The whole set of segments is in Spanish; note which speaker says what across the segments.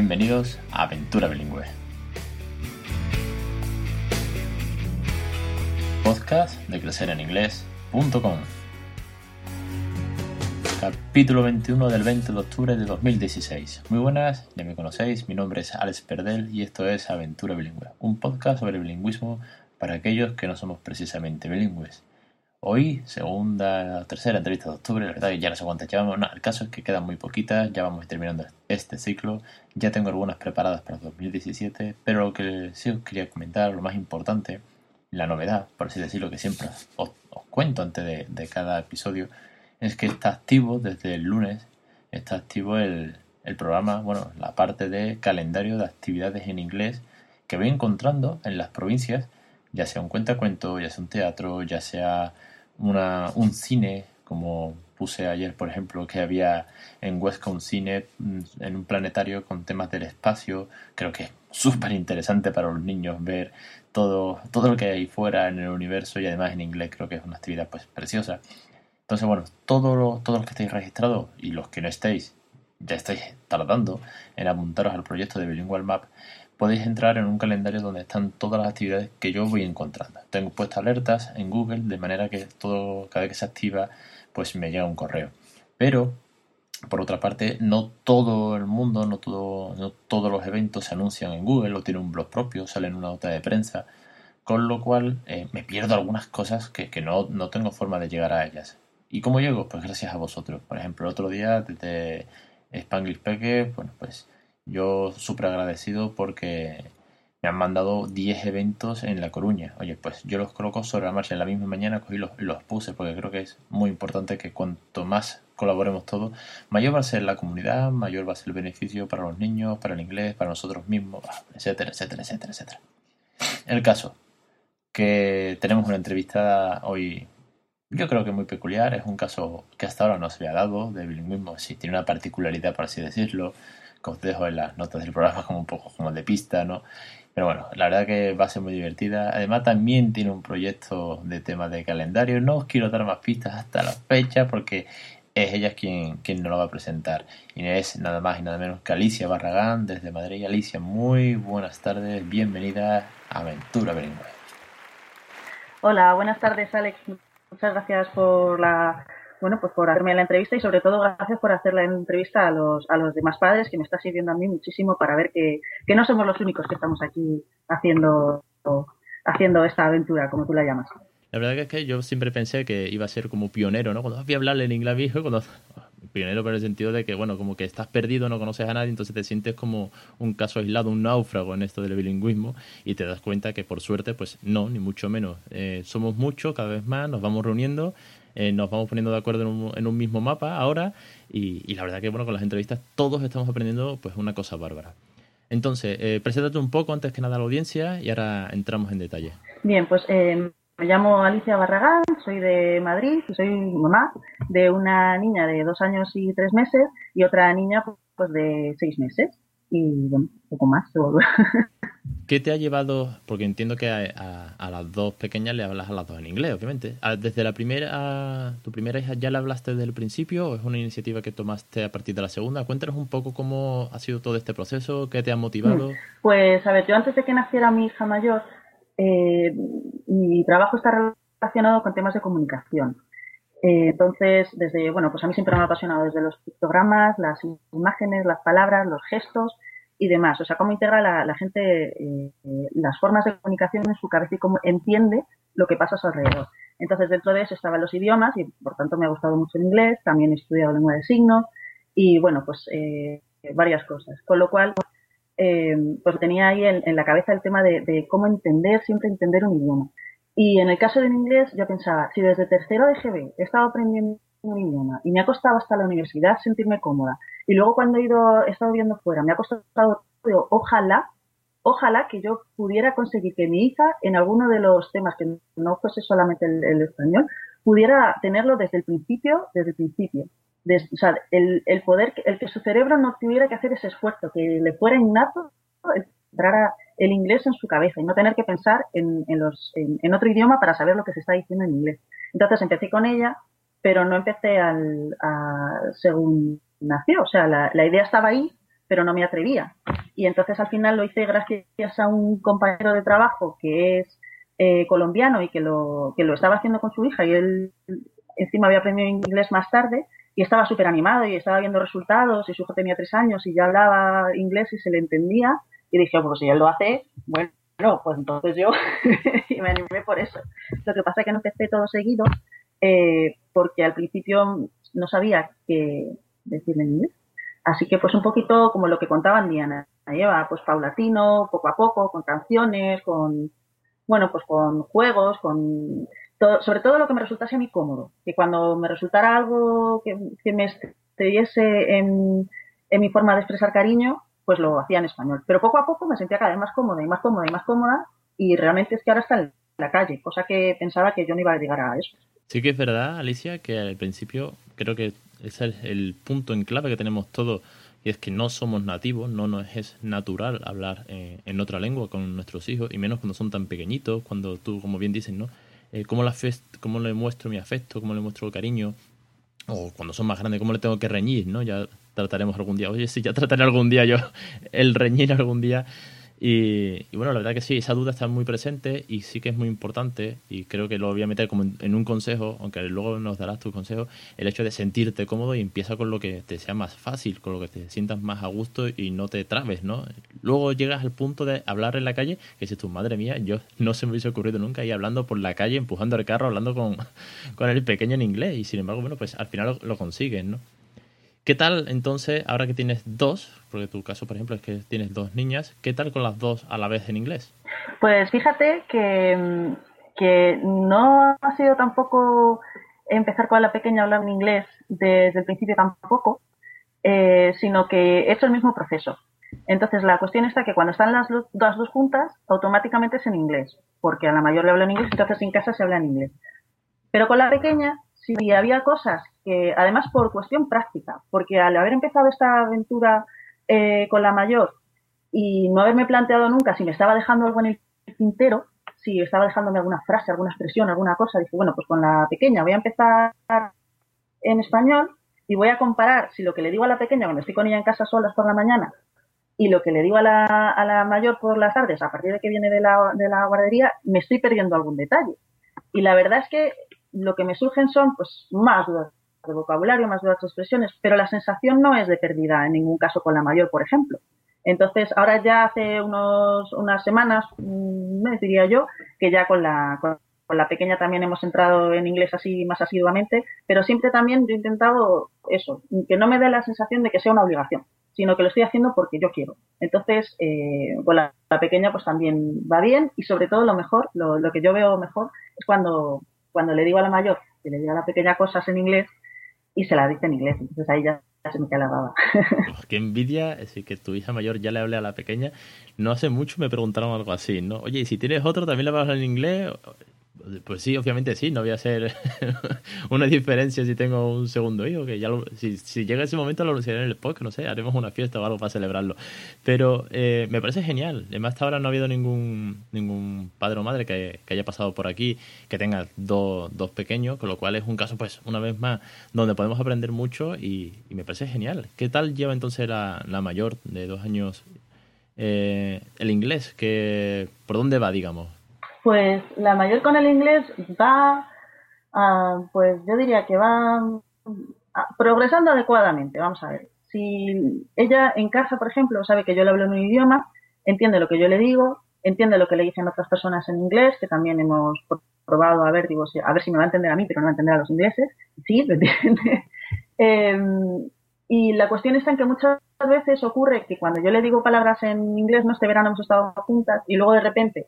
Speaker 1: Bienvenidos a Aventura Bilingüe. Podcast de crecereninglés.com. Capítulo 21 del 20 de octubre de 2016. Muy buenas, ya me conocéis, mi nombre es Alex Perdel y esto es Aventura Bilingüe, un podcast sobre bilingüismo para aquellos que no somos precisamente bilingües. Hoy, segunda, tercera entrevista de octubre, la verdad que ya no sé cuántas llevamos. No, el caso es que quedan muy poquitas, ya vamos terminando este ciclo. Ya tengo algunas preparadas para 2017, pero lo que sí os quería comentar, lo más importante, la novedad, por así decirlo, que siempre os, cuento antes de, cada episodio, es que está activo desde el lunes, está activo el, el programa, bueno, la parte de calendario de actividades en inglés que voy encontrando en las provincias, ya sea un cuentacuento, ya sea un teatro, ya sea una, un cine, como puse ayer, por ejemplo, que había en Huesca un cine mm, en un planetario con temas del espacio. Creo que es súper interesante para los niños ver todo, todo lo que hay fuera en el universo y además en inglés creo que es una actividad pues preciosa. Entonces, bueno, todos los todo que estéis registrados y los que no estéis, ya estáis tardando en apuntaros al proyecto de Bilingual Map, podéis entrar en un calendario donde están todas las actividades que yo voy encontrando. Tengo puestas alertas en Google de manera que todo, cada vez que se activa, pues me llega un correo. Pero, por otra parte, no todo el mundo, no, todo, no todos los eventos se anuncian en Google o tienen un blog propio, salen una nota de prensa, con lo cual eh, me pierdo algunas cosas que, no, no tengo forma de llegar a ellas. ¿Y cómo llego? Pues gracias a vosotros. Por ejemplo, el otro día desde Spanglish Peque, bueno, pues yo súper agradecido porque me han mandado 10 eventos en La Coruña. Oye, pues yo los coloco sobre la marcha en la misma mañana, cogí los, los puse porque creo que es muy importante que cuanto más colaboremos todos, mayor va a ser la comunidad, mayor va a ser el beneficio para los niños, para el inglés, para nosotros mismos, etcétera, etcétera, etcétera, etcétera. El caso, que tenemos una entrevista hoy, yo creo que muy peculiar, es un caso que hasta ahora no se había dado de bilingüismo, sí, tiene una particularidad, por así decirlo, os dejo en las notas del programa como un poco como de pista, ¿no? Pero bueno, la verdad que va a ser muy divertida. Además también tiene un proyecto de tema de calendario. No os quiero dar más pistas hasta la fecha porque es ella quien, quien nos lo va a presentar. Y es nada más y nada menos que Alicia Barragán desde Madrid. Alicia, muy buenas tardes. Bienvenida a Aventura Bilingüe.
Speaker 2: Hola, buenas tardes Alex. Muchas gracias por la bueno, pues por hacerme la entrevista y sobre todo gracias por hacer la entrevista a los, a los demás padres que me está sirviendo a mí muchísimo para ver que, que no somos los únicos que estamos aquí haciendo, haciendo esta aventura, como tú la llamas.
Speaker 1: La verdad que es que yo siempre pensé que iba a ser como pionero, ¿no? Cuando voy a hablarle en inglés viejo, cuando pionero por el sentido de que, bueno, como que estás perdido, no conoces a nadie, entonces te sientes como un caso aislado, un náufrago en esto del bilingüismo y te das cuenta que por suerte, pues no, ni mucho menos. Eh, somos muchos, cada vez más, nos vamos reuniendo eh, nos vamos poniendo de acuerdo en un, mismo mapa ahora y, la verdad que bueno con las entrevistas todos estamos aprendiendo pues una cosa bárbara. Entonces, eh, preséntate un poco antes que nada a la audiencia y ahora entramos en detalle.
Speaker 2: Bien, pues eh, me llamo Alicia Barragán, soy de Madrid y soy mamá de una niña de dos años y tres meses y otra niña pues de seis meses y bueno, un poco más.
Speaker 1: ¿Qué te ha llevado? Porque entiendo que a, las dos pequeñas le hablas a las dos en inglés, obviamente. ¿Desde la primera, tu primera hija ya le hablaste desde el principio o es una iniciativa que tomaste a partir de la segunda? Cuéntanos un poco cómo ha sido todo este proceso, qué te ha motivado. Mm.
Speaker 2: Pues, a ver, yo antes de que naciera mi hija mayor, eh, mi trabajo está relacionado con temas de comunicación. Eh, entonces, desde, bueno, pues a mí siempre me ha apasionado desde los pictogramas, las imágenes, las palabras, los gestos y demás. O sea, cómo integra la, gente eh, las formas de comunicación en su cabeza y cómo entiende lo que pasa a su alrededor. Entonces, dentro de eso estaban los idiomas y, por tanto, me ha gustado mucho el inglés. También he estudiado lengua de signos y, bueno, pues eh, varias cosas. Con lo cual, eh, pues tenía ahí en, la cabeza el tema de, cómo entender, siempre entender un idioma. Y en el caso del inglés, yo pensaba, si desde tercero de GB he estado aprendiendo un idioma y me ha costado hasta la universidad sentirme cómoda y luego cuando he ido, he estado viendo fuera, me ha costado, ojalá, ojalá que yo pudiera conseguir que mi hija en alguno de los temas que no fuese solamente el, español, pudiera tenerlo desde el principio, desde el principio. o sea, el, el, poder, el que su cerebro no tuviera que hacer ese esfuerzo, que le fuera innato el inglés en su cabeza y no tener que pensar en, en, los, en, otro idioma para saber lo que se está diciendo en inglés. Entonces empecé con ella, pero no empecé al, a, según nació. O sea, la, idea estaba ahí, pero no me atrevía. Y entonces al final lo hice gracias a un compañero de trabajo que es eh, colombiano y que lo, que lo estaba haciendo con su hija y él encima había aprendido inglés más tarde y estaba súper animado y estaba viendo resultados y su hijo tenía tres años y ya hablaba inglés y se le entendía y dije, pues si él lo hace, bueno, pues entonces yo me animé por eso. Lo que pasa es que no empecé todo seguido eh, porque al principio no sabía qué decirle en inglés. Así que pues un poquito como lo que contaban Diana y Eva, pues paulatino, poco a poco, con canciones, con, bueno, pues con juegos, con sobre todo lo que me resultase a mí cómodo, que cuando me resultara algo que, me estuviese en, en mi forma de expresar cariño, pues lo hacía en español. Pero poco a poco me sentía cada vez más cómoda y más cómoda y más cómoda y realmente es que ahora está en la calle, cosa que pensaba que yo no iba a llegar a eso.
Speaker 1: Sí que es verdad, Alicia, que al principio creo que ese es el punto en clave que tenemos todos y es que no somos nativos, no nos es natural hablar eh, en otra lengua con nuestros hijos y menos cuando son tan pequeñitos, cuando tú, como bien dices, ¿no? Eh, ¿cómo, ¿Cómo le muestro mi afecto? ¿Cómo le muestro cariño? O cuando son más grandes, ¿cómo le tengo que reñir? ¿no? Ya trataremos algún día. Oye, sí, ya trataré algún día yo el reñir algún día y, bueno, la verdad que sí, esa duda está muy presente y sí que es muy importante y creo que lo voy a meter como en, un consejo, aunque luego nos darás tu consejo, el hecho de sentirte cómodo y empieza con lo que te sea más fácil, con lo que te sientas más a gusto y no te trabes, ¿no? Luego llegas al punto de hablar en la calle, que si tu madre mía, yo no se me hubiese ocurrido nunca ir hablando por la calle, empujando el carro, hablando con, con el pequeño en inglés y sin embargo, bueno, pues al final lo, lo consigues, ¿no? ¿Qué tal entonces, ahora que tienes dos, porque tu caso, por ejemplo, es que tienes dos niñas, ¿qué tal con las dos a la vez en inglés?
Speaker 2: Pues fíjate que, que no ha sido tampoco empezar con la pequeña a hablar en inglés desde el principio tampoco, eh, sino que he hecho el mismo proceso. Entonces, la cuestión está que cuando están las, las dos juntas, automáticamente es en inglés, porque a la mayor le hablo en inglés, entonces en casa se habla en inglés. Pero con la pequeña sí había cosas que, además por cuestión práctica, porque al haber empezado esta aventura eh, con la mayor y no haberme planteado nunca si me estaba dejando algo en el tintero, si estaba dejándome alguna frase, alguna expresión, alguna cosa, dije, bueno, pues con la pequeña voy a empezar en español y voy a comparar si lo que le digo a la pequeña cuando estoy con ella en casa solas por la mañana y lo que le digo a la, a la mayor por las tardes, a partir de que viene de la, de la guardería, me estoy perdiendo algún detalle. Y la verdad es que lo que me surgen son pues más dudas de vocabulario, más dudas de expresiones, pero la sensación no es de pérdida en ningún caso con la mayor, por ejemplo. Entonces, ahora ya hace unos, unas semanas, mes diría yo, que ya con la, con, la pequeña también hemos entrado en inglés así más asiduamente, pero siempre también yo he intentado eso, que no me dé la sensación de que sea una obligación, sino que lo estoy haciendo porque yo quiero. Entonces, eh, con la, pequeña pues también va bien y sobre todo lo mejor, lo, lo que yo veo mejor es cuando cuando le digo a la mayor que le diga a la pequeña cosas en inglés y se la dice en inglés. Entonces ahí ya se me queda la.
Speaker 1: Qué envidia, decir, que tu hija mayor ya le hable a la pequeña. No hace mucho me preguntaron algo así, ¿no? Oye, ¿y si tienes otro también le vas a hablar en inglés? Pues sí, obviamente sí, no voy a hacer una diferencia si tengo un segundo hijo, que ya si, si, llega ese momento lo anunciaré en el podcast, no sé, haremos una fiesta o algo para celebrarlo. Pero eh, me parece genial. Además, hasta ahora no ha habido ningún, ningún padre o madre que, haya pasado por aquí que tenga dos, dos pequeños, con lo cual es un caso, pues, una vez más, donde podemos aprender mucho y, me parece genial. ¿Qué tal lleva entonces la, la mayor de dos años eh, el inglés? que ¿Por dónde va, digamos?
Speaker 2: Pues la mayor con el inglés va, pues yo diría que va progresando adecuadamente. Vamos a ver. Si ella en casa, por ejemplo, sabe que yo le hablo en un idioma, entiende lo que yo le digo, entiende lo que le dicen otras personas en inglés, que también hemos probado a ver, digo, a ver si me va a entender a mí, pero no va a entender a los ingleses. Sí, lo entiende. Em, y la cuestión está en que muchas veces ocurre que cuando yo le digo palabras en inglés, no este verano hemos estado juntas y luego de repente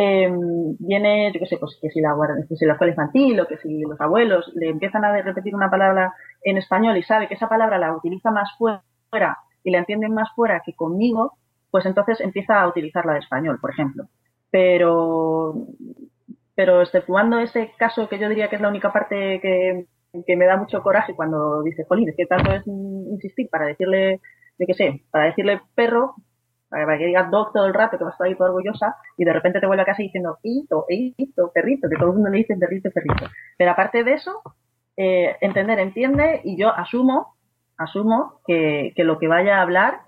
Speaker 2: eh, viene, yo qué sé, pues que si la, que si la escuela infantil o que si los abuelos le empiezan a repetir una palabra en español y sabe que esa palabra la utiliza más fuera y la entienden más fuera que conmigo, pues entonces empieza a utilizarla de español, por ejemplo. Pero, pero exceptuando ese caso que yo diría que es la única parte que, que me da mucho coraje cuando dice, Jolín, es que tanto es insistir para decirle, de qué sé, para decirle perro, para que digas dog todo el rato, que vas a estar ahí toda orgullosa, y de repente te vuelve a casa diciendo hito, hito, perrito, que todo el mundo le dice perrito, perrito. Pero aparte de eso, eh, entender, entiende, y yo asumo, asumo que, que, lo que vaya a hablar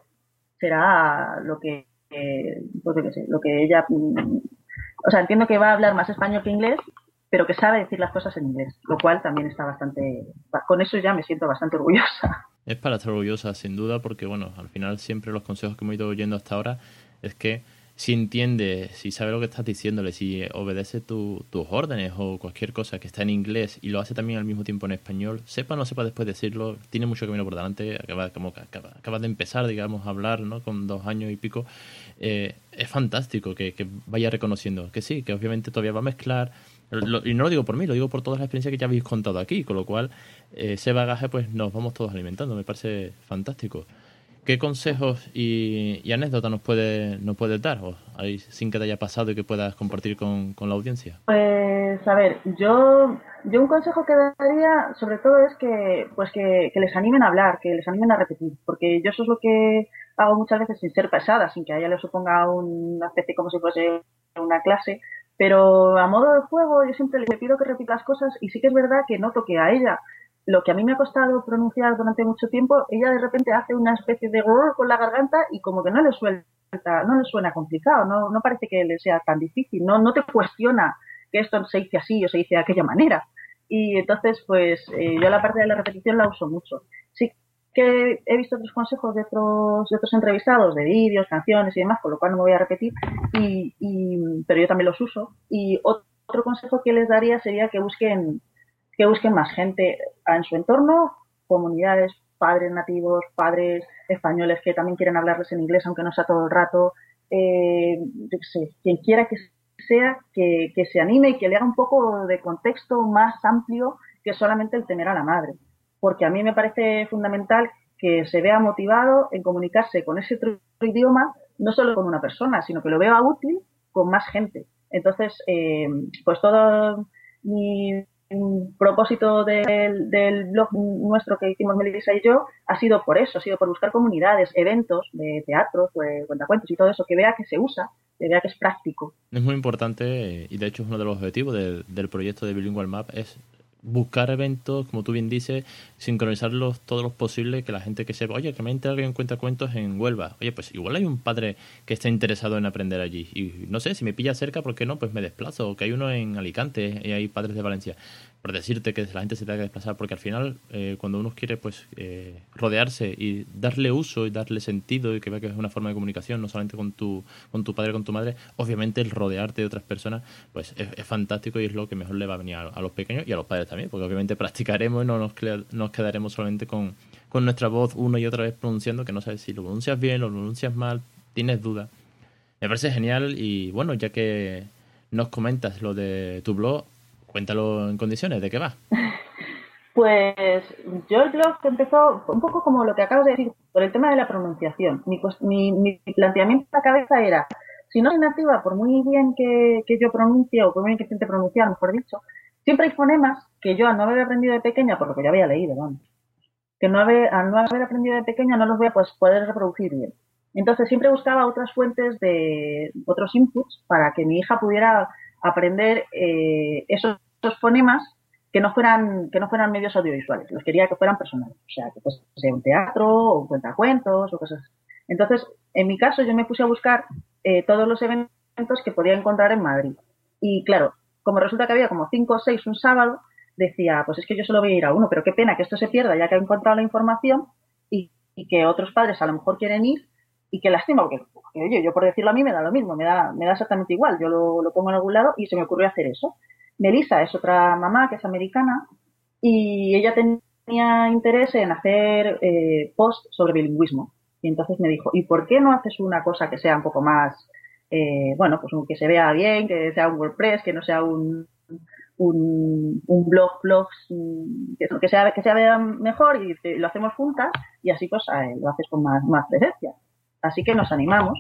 Speaker 2: será lo que, eh, pues lo que ella, mm, o sea, entiendo que va a hablar más español que inglés, pero que sabe decir las cosas en inglés, lo cual también está bastante, con eso ya me siento bastante orgullosa.
Speaker 1: Es para estar orgullosa, sin duda, porque bueno, al final siempre los consejos que hemos ido oyendo hasta ahora es que si entiende, si sabe lo que estás diciéndole, si obedece tus órdenes o cualquier cosa que está en inglés y lo hace también al mismo tiempo en español, sepa o no sepa después decirlo, tiene mucho camino por delante, acaba, como acaba, de empezar, digamos, a hablar, ¿no? Con dos años y pico. Eh, es fantástico que, vaya reconociendo que sí, que obviamente todavía va a mezclar. Y no lo digo por mí, lo digo por todas las experiencias que ya habéis contado aquí, con lo cual eh, ese bagaje pues nos vamos todos alimentando, me parece fantástico. ¿Qué consejos y, anécdotas nos puedes nos puede dar, o ahí, sin que te haya pasado y que puedas compartir con, la audiencia?
Speaker 2: Pues, a ver, yo, yo un consejo que daría, sobre todo, es que, pues que, les animen a hablar, que les animen a repetir, porque yo eso es lo que hago muchas veces sin ser pesada, sin que a ella le suponga una especie como si fuese una clase, pero a modo de juego yo siempre le pido que repita las cosas y sí que es verdad que noto que a ella lo que a mí me ha costado pronunciar durante mucho tiempo, ella de repente hace una especie de gorro con la garganta y como que no le suelta, no le suena complicado, no, no parece que le sea tan difícil, no, no te cuestiona que esto se dice así o se dice de aquella manera. Y entonces, pues eh, yo la parte de la repetición la uso mucho. Sí que he visto otros consejos de otros, de otros entrevistados, de vídeos, canciones y demás, con lo cual no me voy a repetir, y, pero yo también los uso. Y otro consejo que les daría sería que busquen que busquen más gente en su entorno, comunidades, padres nativos, padres españoles que también quieren hablarles en inglés, aunque no sea todo el rato. Eh, quien quiera que sea, que, se anime y que le haga un poco de contexto más amplio que solamente el tener a la madre. Porque a mí me parece fundamental que se vea motivado en comunicarse con ese otro idioma, no solo con una persona, sino que lo vea útil con más gente. Entonces, eh, pues todo mi, propósito del, blog nuestro que hicimos Melissa y yo ha sido por eso, ha sido por buscar comunidades, eventos de teatro, de cuentacuentos y todo eso, que vea que se usa, que vea que es práctico.
Speaker 1: Es muy importante y de hecho es uno de los objetivos del proyecto de Bilingual Map, es buscar eventos, como tú bien dices, sincronizarlos todos los posibles, que la gente que sepa, oye, que me ha enterado que encuentra cuentos en Huelva. Oye, pues igual hay un padre que está interesado en aprender allí. Y no sé, si me pilla cerca, ¿por qué no? Pues me desplazo. O que hay uno en Alicante y hay padres de Valencia por decirte que la gente se tenga que desplazar, porque al final eh, cuando uno quiere pues eh, rodearse y darle uso y darle sentido y que vea que es una forma de comunicación, no solamente con tu, con tu padre, con tu madre, obviamente el rodearte de otras personas pues es, fantástico y es lo que mejor le va a venir a, los pequeños y a los padres también, porque obviamente practicaremos y no nos, quedaremos solamente con, con nuestra voz una y otra vez pronunciando, que no sabes si lo pronuncias bien lo pronuncias mal, tienes dudas. Me parece genial y bueno, ya que nos comentas lo de tu blog, Cuéntalo en condiciones, ¿de qué va?
Speaker 2: Pues yo el blog empezó un poco como lo que acabas de decir, por el tema de la pronunciación. Mi, mi, planteamiento en la cabeza era, si no soy nativa, por muy bien que, yo pronuncie o por muy bien que intente pronunciar, mejor dicho, siempre hay fonemas que yo al no haber aprendido de pequeña, por lo que ya había leído, vamos, que no haber, al no haber aprendido de pequeña no los voy a pues, poder reproducir bien. Entonces siempre buscaba otras fuentes de otros inputs para que mi hija pudiera aprender eh, esos, fonemas que no fueran que no fueran medios audiovisuales, los quería que fueran personales, o sea, que fuese un teatro o un cuentacuentos o cosas. Entonces, en mi caso, yo me puse a buscar eh, todos los eventos que podía encontrar en Madrid. Y claro, como resulta que había como cinco o seis un sábado, decía, pues es que yo solo voy a ir a uno, pero qué pena que esto se pierda ya que he encontrado la información y, y que otros padres a lo mejor quieren ir y qué lástima, porque, oye, yo por decirlo a mí me da lo mismo, me da, me da exactamente igual, yo lo, pongo en algún lado y se me ocurrió hacer eso. Melissa es otra mamá que es americana y ella tenía interés en hacer eh, post sobre bilingüismo. Y entonces me dijo, ¿y por qué no haces una cosa que sea un poco más, eh, bueno, pues que se vea bien, que sea un WordPress, que no sea un, un, blog, blogs, que, sea, que sea mejor y lo hacemos juntas y así pues eh, lo haces con más, más presencia. Así que nos animamos.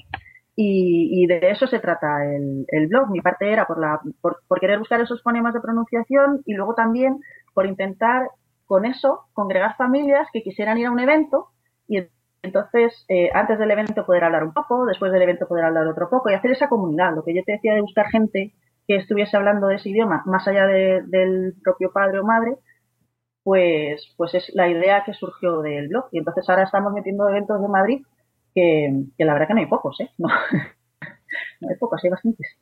Speaker 2: Y, de eso se trata el, blog. Mi parte era por, la, por, querer buscar esos fonemas de pronunciación y luego también por intentar con eso congregar familias que quisieran ir a un evento y entonces eh, antes del evento poder hablar un poco, después del evento poder hablar otro poco y hacer esa comunidad. Lo que yo te decía de buscar gente que estuviese hablando de ese idioma más allá del propio padre o madre, pues, pues es la idea que surgió del blog. Y entonces ahora estamos metiendo eventos de Madrid que, la verdad que no hay pocos, ¿eh? No, hay pocos, hay bastantes.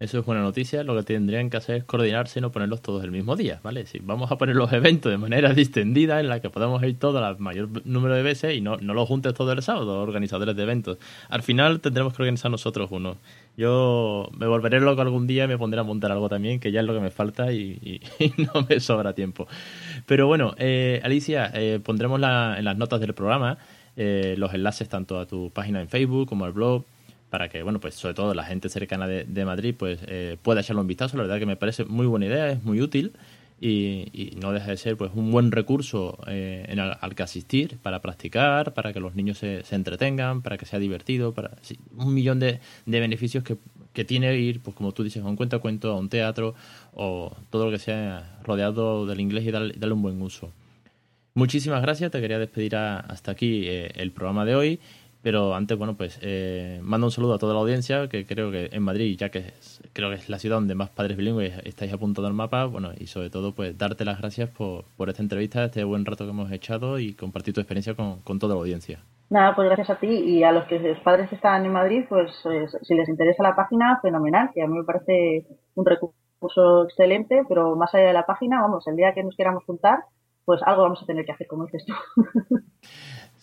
Speaker 1: Eso es buena noticia. Lo que tendrían que hacer es coordinarse y no ponerlos todos el mismo día, ¿vale? Si vamos a poner los eventos de manera distendida en la que podamos ir todo el mayor número de veces y no, no los juntes todo el sábado, organizadores de eventos. Al final tendremos que organizar nosotros uno. Yo me volveré loco algún día y me pondré a montar algo también, que ya es lo que me falta y, no me sobra tiempo. Pero bueno, eh, Alicia, eh, pondremos en las notas del programa eh, los enlaces tanto a tu página en Facebook como al blog para que, bueno, pues sobre todo la gente cercana de, Madrid pues eh, pueda echarle un vistazo. La verdad que me parece muy buena idea, es muy útil y, no deja de ser pues un buen recurso eh, en al, que asistir para practicar, para que los niños se, entretengan, para que sea divertido, para un millón de, beneficios que, que, tiene ir, pues como tú dices, a un cuento a cuento, a un teatro o todo lo que sea rodeado del inglés y darle, un buen uso. Muchísimas gracias, te quería despedir hasta aquí eh, el programa de hoy pero antes, bueno, pues eh, mando un saludo a toda la audiencia, que creo que en Madrid, ya que creo que es la ciudad donde más padres bilingües estáis apuntando al mapa, bueno, y sobre todo, pues darte las gracias por, por esta entrevista, este buen rato que hemos echado y compartir tu experiencia con, con toda la audiencia.
Speaker 2: Nada, pues gracias a ti y a los que los padres que están en Madrid, pues eh, si les interesa la página, fenomenal, que a mí me parece un recurso excelente, pero más allá de la página, vamos, el día que nos queramos juntar, pues algo vamos a tener que hacer, como dices tú.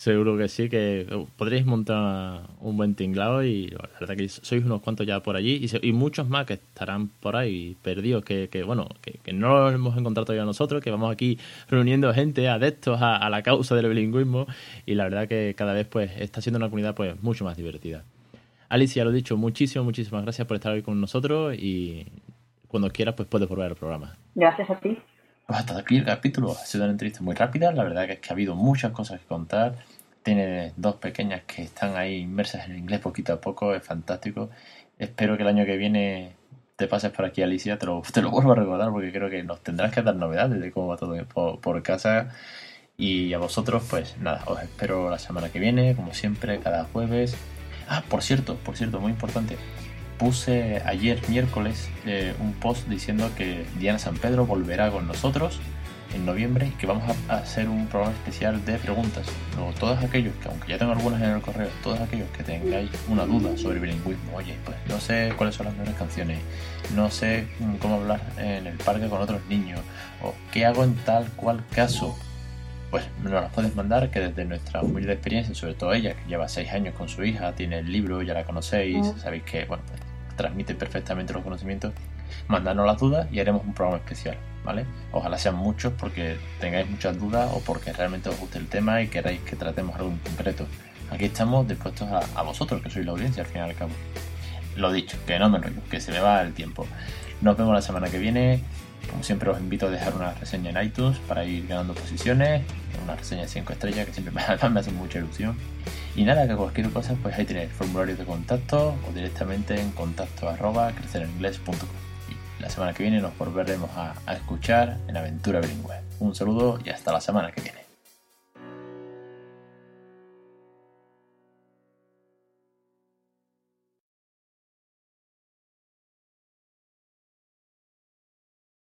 Speaker 1: Seguro que sí, que podréis montar un buen tinglado y la verdad que sois unos cuantos ya por allí y, muchos más que estarán por ahí perdidos, que, que bueno, que, no los hemos encontrado todavía nosotros, que vamos aquí reuniendo gente, adeptos a, la causa del bilingüismo y la verdad que cada vez pues está siendo una comunidad pues mucho más divertida. Alicia, lo dicho, muchísimas, muchísimas gracias por estar hoy con nosotros y cuando quieras pues puedes volver al programa.
Speaker 2: Gracias a ti.
Speaker 1: Pues hasta aquí el capítulo. Ha sido una entrevista muy rápida. La verdad que es que ha habido muchas cosas que contar. Tiene dos pequeñas que están ahí inmersas en inglés poquito a poco. Es fantástico. Espero que el año que viene te pases por aquí, Alicia. Te lo, te lo vuelvo a recordar porque creo que nos tendrás que dar novedades de cómo va todo por casa. Y a vosotros, pues nada, os espero la semana que viene, como siempre, cada jueves. Ah, por cierto, por cierto, muy importante puse ayer miércoles eh, un post diciendo que Diana San Pedro volverá con nosotros en noviembre y que vamos a hacer un programa especial de preguntas. Luego, todos aquellos que, aunque ya tengo algunas en el correo, todos aquellos que tengáis una duda sobre bilingüismo, oye, pues no sé cuáles son las mejores canciones, no sé cómo hablar en el parque con otros niños, o qué hago en tal cual caso, pues nos las puedes mandar, que desde nuestra humilde experiencia, sobre todo ella, que lleva seis años con su hija, tiene el libro, ya la conocéis, sabéis que, bueno, pues transmite perfectamente los conocimientos, mandadnos las dudas y haremos un programa especial, ¿vale? Ojalá sean muchos porque tengáis muchas dudas o porque realmente os guste el tema y queráis que tratemos algo en concreto. Aquí estamos dispuestos a, vosotros, que sois la audiencia al fin y al cabo. Lo dicho, que no me enrollo, que se me va el tiempo. Nos vemos la semana que viene. Como siempre os invito a dejar una reseña en iTunes para ir ganando posiciones, una reseña de 5 estrellas que siempre me, me hace mucha ilusión. Y nada, que cualquier cosa, pues ahí tenéis formulario de contacto o directamente en contacto arroba crecereningles.com. Y la semana que viene nos volveremos a, a escuchar en Aventura Bilingüe. Un saludo y hasta la semana que viene.